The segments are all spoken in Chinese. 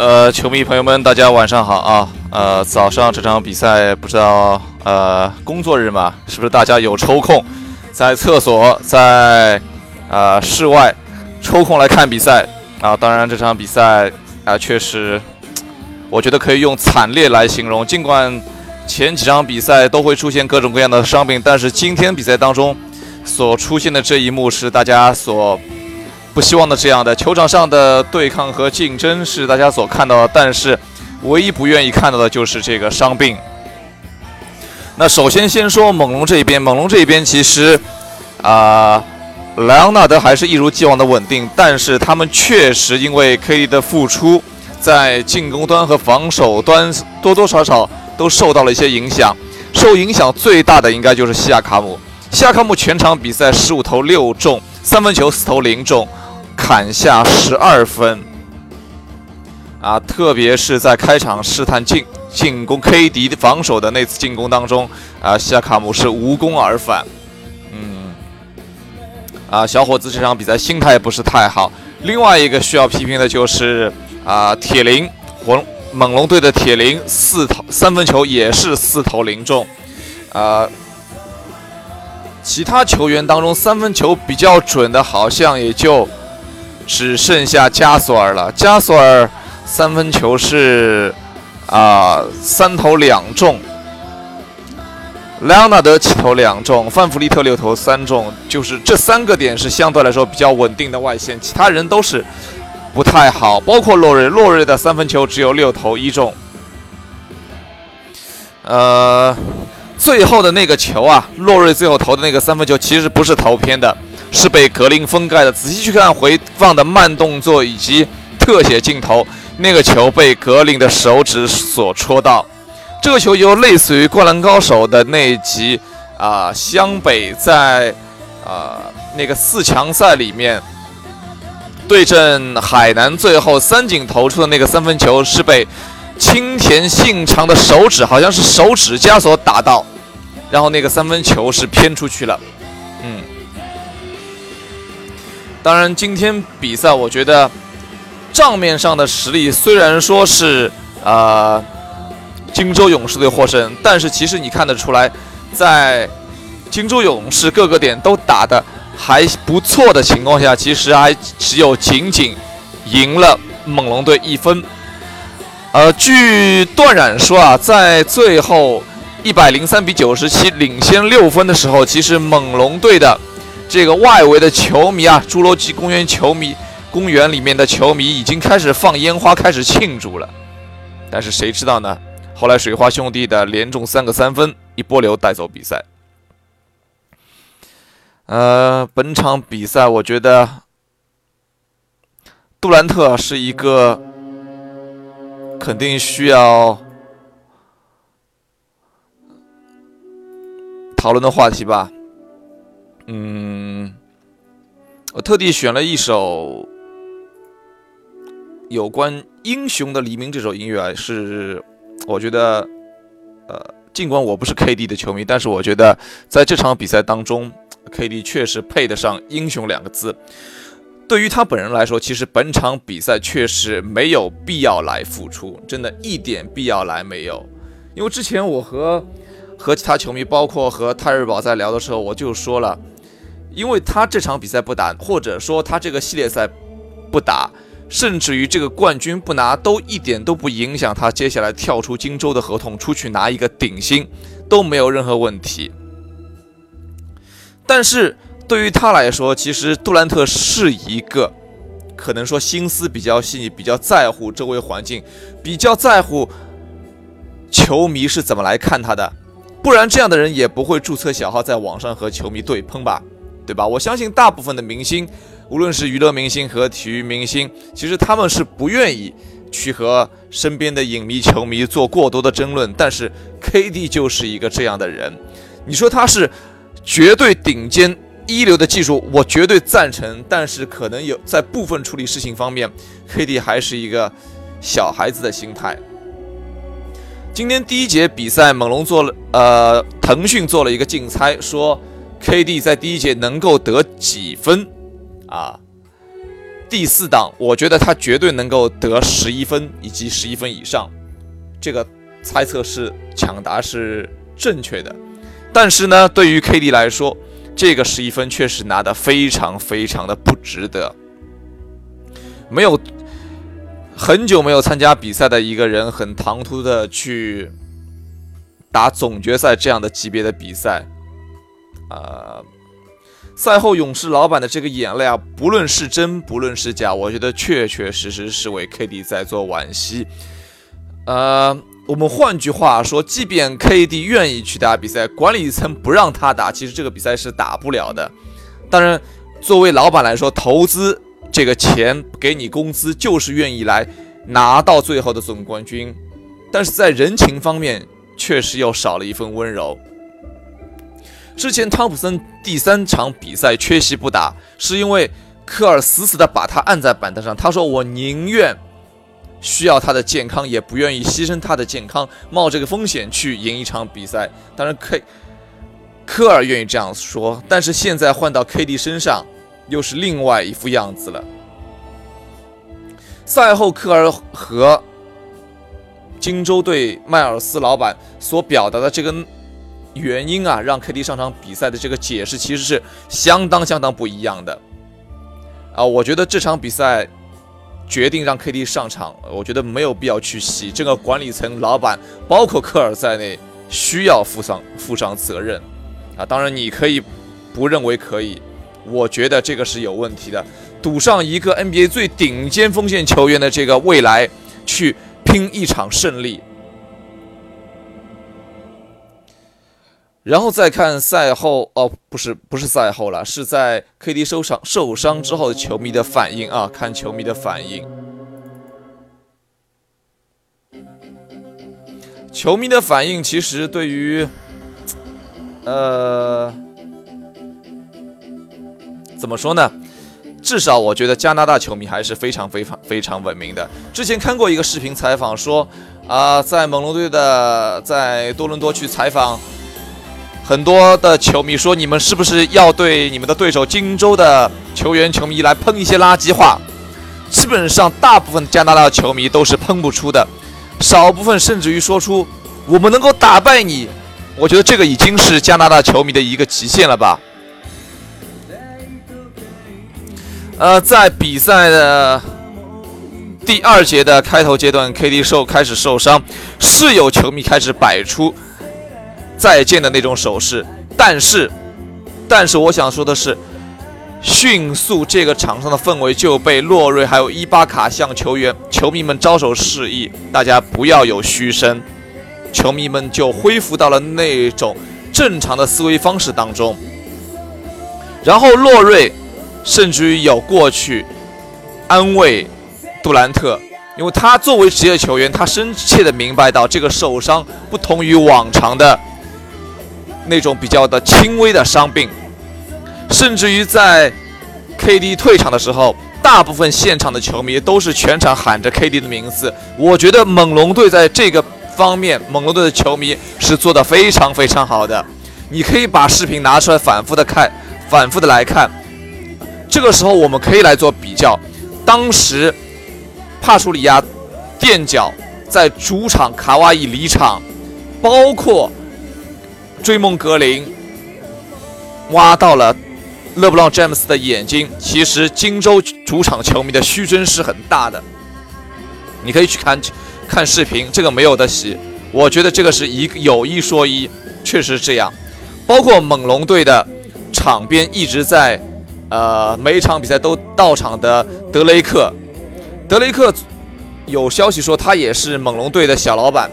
呃，球迷朋友们，大家晚上好啊！呃，早上这场比赛不知道呃，工作日嘛，是不是大家有抽空在厕所、在呃室外抽空来看比赛啊？当然，这场比赛啊，确实，我觉得可以用惨烈来形容。尽管前几场比赛都会出现各种各样的伤病，但是今天比赛当中所出现的这一幕是大家所。不希望的这样的球场上的对抗和竞争是大家所看到的，但是唯一不愿意看到的就是这个伤病。那首先先说猛龙这一边，猛龙这一边其实啊，莱昂纳德还是一如既往的稳定，但是他们确实因为 KD 的复出，在进攻端和防守端多多少少都受到了一些影响。受影响最大的应该就是西亚卡姆，西亚卡姆全场比赛十五投六中，三分球四投零中。砍下十二分啊！特别是在开场试探进进攻 KD 防守的那次进攻当中啊，西亚卡姆是无功而返。嗯，啊，小伙子这场比赛心态不是太好。另外一个需要批评的就是啊，铁林火猛龙队的铁林四投三分球也是四投零中啊。其他球员当中三分球比较准的，好像也就。只剩下加索尔了。加索尔三分球是啊三投两中，莱昂纳德七投两中，范弗利特六投三中，就是这三个点是相对来说比较稳定的外线，其他人都是不太好，包括洛瑞，洛瑞的三分球只有六投一中。呃，最后的那个球啊，洛瑞最后投的那个三分球其实不是投偏的。是被格林封盖的。仔细去看回放的慢动作以及特写镜头，那个球被格林的手指所戳到。这个球就类似于《灌篮高手》的那一集啊，湘北在啊那个四强赛里面对阵海南，最后三井投出的那个三分球是被青田信长的手指，好像是手指甲所打到，然后那个三分球是偏出去了。嗯。当然，今天比赛我觉得账面上的实力虽然说是啊，荆州勇士队获胜，但是其实你看得出来，在荆州勇士各个点都打得还不错的情况下，其实还只有仅仅赢了猛龙队一分。呃，据段冉说啊，在最后一百零三比九十七领先六分的时候，其实猛龙队的。这个外围的球迷啊，侏罗纪公园球迷公园里面的球迷已经开始放烟花，开始庆祝了。但是谁知道呢？后来水花兄弟的连中三个三分，一波流带走比赛。呃，本场比赛我觉得杜兰特是一个肯定需要讨论的话题吧。嗯，我特地选了一首有关英雄的黎明这首音乐啊，是我觉得，呃，尽管我不是 KD 的球迷，但是我觉得在这场比赛当中，KD 确实配得上英雄两个字。对于他本人来说，其实本场比赛确实没有必要来付出，真的一点必要来没有。因为之前我和和其他球迷，包括和泰日宝在聊的时候，我就说了。因为他这场比赛不打，或者说他这个系列赛不打，甚至于这个冠军不拿，都一点都不影响他接下来跳出荆州的合同出去拿一个顶薪，都没有任何问题。但是对于他来说，其实杜兰特是一个可能说心思比较细腻、比较在乎周围环境、比较在乎球迷是怎么来看他的，不然这样的人也不会注册小号在网上和球迷对喷吧。对吧？我相信大部分的明星，无论是娱乐明星和体育明星，其实他们是不愿意去和身边的影迷、球迷做过多的争论。但是 KD 就是一个这样的人。你说他是绝对顶尖一流的技术，我绝对赞成。但是可能有在部分处理事情方面，KD 还是一个小孩子的心态。今天第一节比赛，猛龙做了，呃，腾讯做了一个竞猜，说。KD 在第一节能够得几分啊？第四档，我觉得他绝对能够得十一分以及十一分以上，这个猜测是抢答是正确的。但是呢，对于 KD 来说，这个十一分确实拿的非常非常的不值得。没有很久没有参加比赛的一个人，很唐突的去打总决赛这样的级别的比赛，啊。赛后，勇士老板的这个眼泪啊，不论是真，不论是假，我觉得确确实实是为 KD 在做惋惜。呃，我们换句话说，即便 KD 愿意去打比赛，管理层不让他打，其实这个比赛是打不了的。当然，作为老板来说，投资这个钱给你工资，就是愿意来拿到最后的总冠军。但是在人情方面，确实又少了一份温柔。之前汤普森第三场比赛缺席不打，是因为科尔死死的把他按在板凳上。他说：“我宁愿需要他的健康，也不愿意牺牲他的健康，冒这个风险去赢一场比赛。”当然，K 科尔愿意这样说，但是现在换到 KD 身上，又是另外一副样子了。赛后，科尔和荆州队迈尔斯老板所表达的这个。原因啊，让 KD 上场比赛的这个解释其实是相当相当不一样的啊！我觉得这场比赛决定让 KD 上场，我觉得没有必要去洗这个管理层、老板，包括科尔在内，需要负上负上责任啊！当然，你可以不认为可以，我觉得这个是有问题的。赌上一个 NBA 最顶尖锋线球员的这个未来，去拼一场胜利。然后再看赛后哦，不是不是赛后了，是在 KD 受伤受伤之后的球迷的反应啊，看球迷的反应。球迷的反应其实对于，呃，怎么说呢？至少我觉得加拿大球迷还是非常非常非常文明的。之前看过一个视频采访，说啊，在猛龙队的在多伦多去采访。很多的球迷说：“你们是不是要对你们的对手荆州的球员、球迷来喷一些垃圾话？”基本上，大部分加拿大球迷都是喷不出的，少部分甚至于说出“我们能够打败你”。我觉得这个已经是加拿大球迷的一个极限了吧？呃，在比赛的第二节的开头阶段，KD 受开始受伤，是有球迷开始摆出。再见的那种手势，但是，但是我想说的是，迅速这个场上的氛围就被洛瑞还有伊巴卡向球员、球迷们招手示意，大家不要有嘘声，球迷们就恢复到了那种正常的思维方式当中。然后洛瑞甚至于有过去安慰杜兰特，因为他作为职业球员，他深切的明白到这个受伤不同于往常的。那种比较的轻微的伤病，甚至于在 KD 退场的时候，大部分现场的球迷都是全场喊着 KD 的名字。我觉得猛龙队在这个方面，猛龙队的球迷是做的非常非常好的。你可以把视频拿出来反复的看，反复的来看。这个时候我们可以来做比较，当时帕楚里亚垫脚在主场卡哇伊离场，包括。追梦格林挖到了勒布朗詹姆斯的眼睛。其实荆州主场球迷的虚真是很大的，你可以去看看视频，这个没有的洗。我觉得这个是一有一说一，确实是这样。包括猛龙队的场边一直在，呃，每一场比赛都到场的德雷克，德雷克有消息说他也是猛龙队的小老板。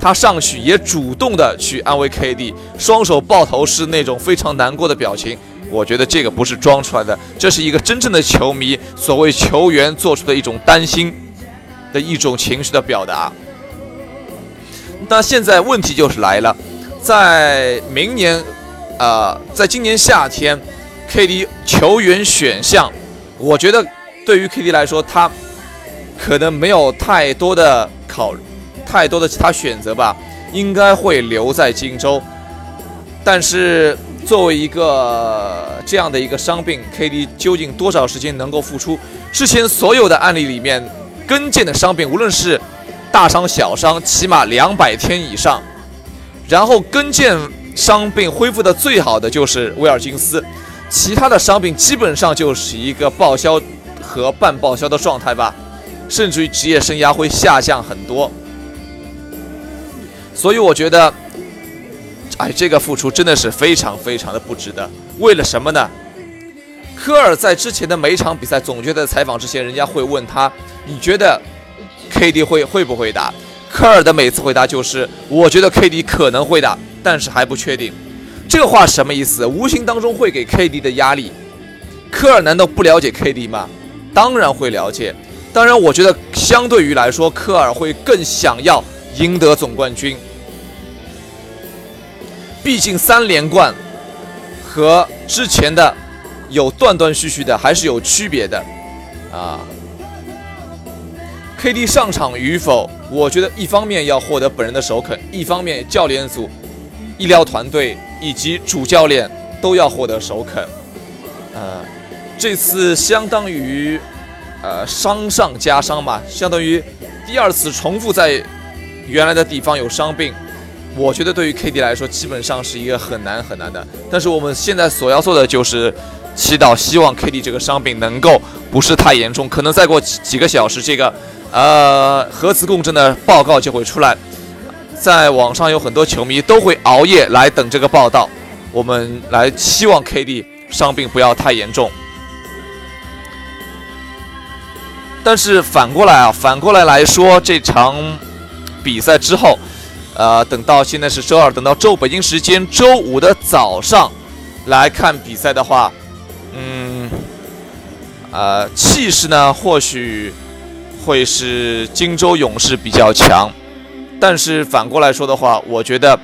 他上去也主动的去安慰 KD，双手抱头是那种非常难过的表情。我觉得这个不是装出来的，这是一个真正的球迷所谓球员做出的一种担心的一种情绪的表达。那现在问题就是来了，在明年，呃，在今年夏天，KD 球员选项，我觉得对于 KD 来说，他可能没有太多的考虑。太多的其他选择吧，应该会留在荆州。但是作为一个这样的一个伤病，KD 究竟多少时间能够复出？之前所有的案例里面，跟腱的伤病，无论是大伤小伤，起码两百天以上。然后跟腱伤病恢复的最好的就是威尔金斯，其他的伤病基本上就是一个报销和半报销的状态吧，甚至于职业生涯会下降很多。所以我觉得。哎，这个付出真的是非常非常的不值得。为了什么呢？科尔在之前的每场比赛总决赛采访之前，人家会问他：“你觉得 KD 会会不会打？”科尔的每次回答就是：“我觉得 KD 可能会打，但是还不确定。”这话什么意思？无形当中会给 KD 的压力。科尔难道不了解 KD 吗？当然会了解。当然，我觉得相对于来说，科尔会更想要赢得总冠军。毕竟三连冠和之前的有断断续续的还是有区别的啊。KD 上场与否，我觉得一方面要获得本人的首肯，一方面教练组、医疗团队以及主教练都要获得首肯。呃，这次相当于呃伤上加伤嘛，相当于第二次重复在原来的地方有伤病。我觉得对于 KD 来说，基本上是一个很难很难的。但是我们现在所要做的就是祈祷，希望 KD 这个伤病能够不是太严重。可能再过几几个小时，这个呃核磁共振的报告就会出来。在网上有很多球迷都会熬夜来等这个报道。我们来希望 KD 伤病不要太严重。但是反过来啊，反过来来说，这场比赛之后。呃，等到现在是周二，等到周北京时间周五的早上来看比赛的话，嗯，呃，气势呢或许会是荆州勇士比较强，但是反过来说的话，我觉得，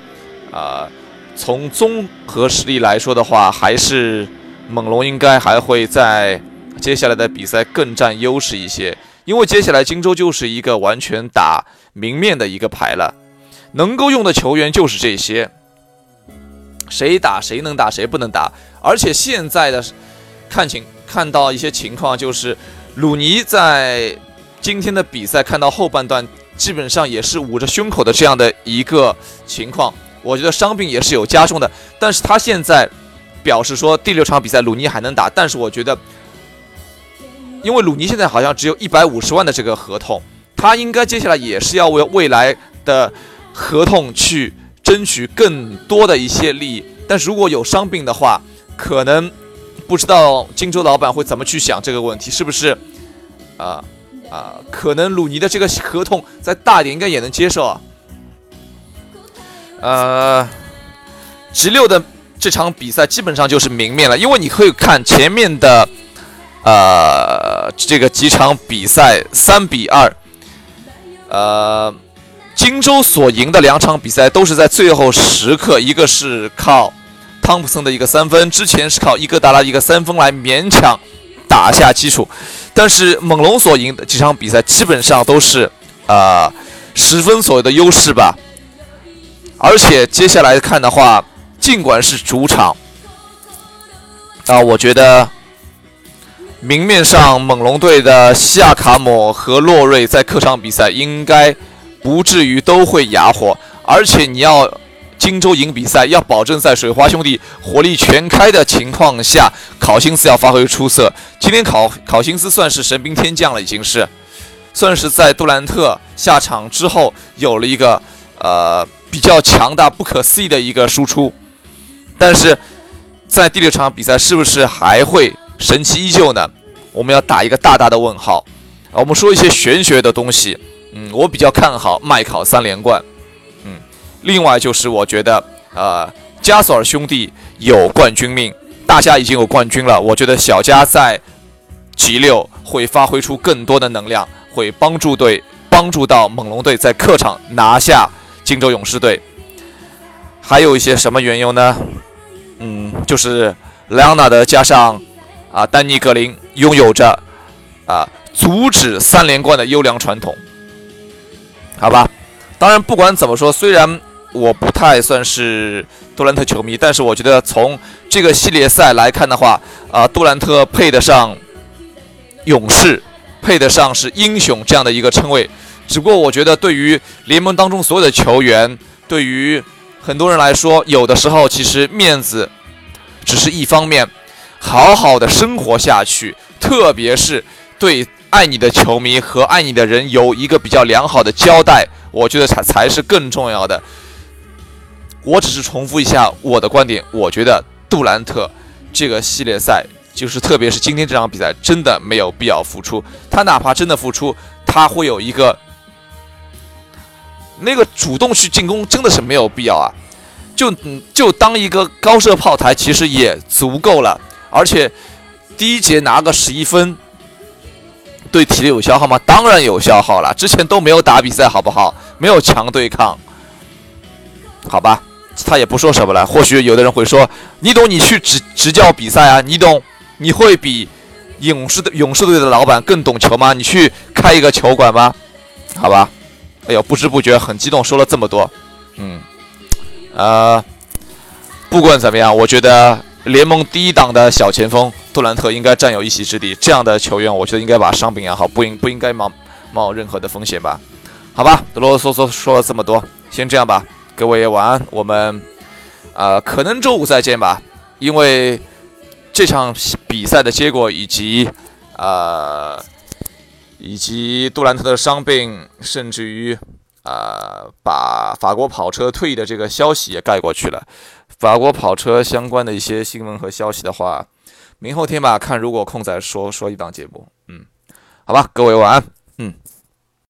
啊，从综合实力来说的话，还是猛龙应该还会在接下来的比赛更占优势一些，因为接下来荆州就是一个完全打明面的一个牌了。能够用的球员就是这些，谁打谁能打谁不能打，而且现在的看情看到一些情况，就是鲁尼在今天的比赛看到后半段，基本上也是捂着胸口的这样的一个情况，我觉得伤病也是有加重的，但是他现在表示说第六场比赛鲁尼还能打，但是我觉得，因为鲁尼现在好像只有一百五十万的这个合同，他应该接下来也是要为未来的。合同去争取更多的一些利益，但如果有伤病的话，可能不知道荆州老板会怎么去想这个问题，是不是？啊啊，可能鲁尼的这个合同再大点，应该也能接受啊。呃直六的这场比赛基本上就是明面了，因为你可以看前面的呃这个几场比赛，三比二，呃。荆州所赢的两场比赛都是在最后时刻，一个是靠汤普森的一个三分，之前是靠伊戈达拉一个三分来勉强打下基础。但是猛龙所赢的几场比赛基本上都是啊十分左右的优势吧。而且接下来看的话，尽管是主场啊，我觉得明面上猛龙队的西亚卡姆和洛瑞在客场比赛应该。不至于都会哑火，而且你要荆州赢比赛，要保证在水花兄弟火力全开的情况下，考辛斯要发挥出色。今天考考辛斯算是神兵天降了，已经是算是在杜兰特下场之后有了一个呃比较强大、不可思议的一个输出。但是在第六场比赛，是不是还会神奇依旧呢？我们要打一个大大的问号。我们说一些玄学的东西。嗯，我比较看好麦考三连冠。嗯，另外就是我觉得，呃，加索尔兄弟有冠军命，大家已经有冠军了。我觉得小加在 G 六会发挥出更多的能量，会帮助队，帮助到猛龙队在客场拿下荆州勇士队。还有一些什么缘由呢？嗯，就是莱昂纳德加上啊丹尼格林拥有着啊阻止三连冠的优良传统。好吧，当然不管怎么说，虽然我不太算是杜兰特球迷，但是我觉得从这个系列赛来看的话，啊，杜兰特配得上勇士，配得上是英雄这样的一个称谓。只不过我觉得，对于联盟当中所有的球员，对于很多人来说，有的时候其实面子只是一方面，好好的生活下去，特别是对爱你的球迷和爱你的人有一个比较良好的交代，我觉得才才是更重要的。我只是重复一下我的观点，我觉得杜兰特这个系列赛，就是特别是今天这场比赛，真的没有必要付出。他哪怕真的付出，他会有一个。那个主动去进攻真的是没有必要啊，就就当一个高射炮台其实也足够了，而且第一节拿个十一分，对体力有消耗吗？当然有消耗了，之前都没有打比赛好不好？没有强对抗，好吧，他也不说什么了。或许有的人会说，你懂你去执执教比赛啊？你懂你会比勇士的勇士队的老板更懂球吗？你去开一个球馆吗？好吧。哎呦，不知不觉很激动，说了这么多，嗯，呃，不管怎么样，我觉得联盟第一档的小前锋杜兰特应该占有一席之地。这样的球员，我觉得应该把伤病养好，不应不应该冒冒任何的风险吧？好吧，啰啰嗦嗦说了这么多，先这样吧，各位晚安。我们呃，可能周五再见吧，因为这场比赛的结果以及呃。以及杜兰特的伤病，甚至于，啊，把法国跑车退役的这个消息也盖过去了。法国跑车相关的一些新闻和消息的话，明后天吧，看如果空再说说一档节目。嗯，好吧，各位晚安。嗯。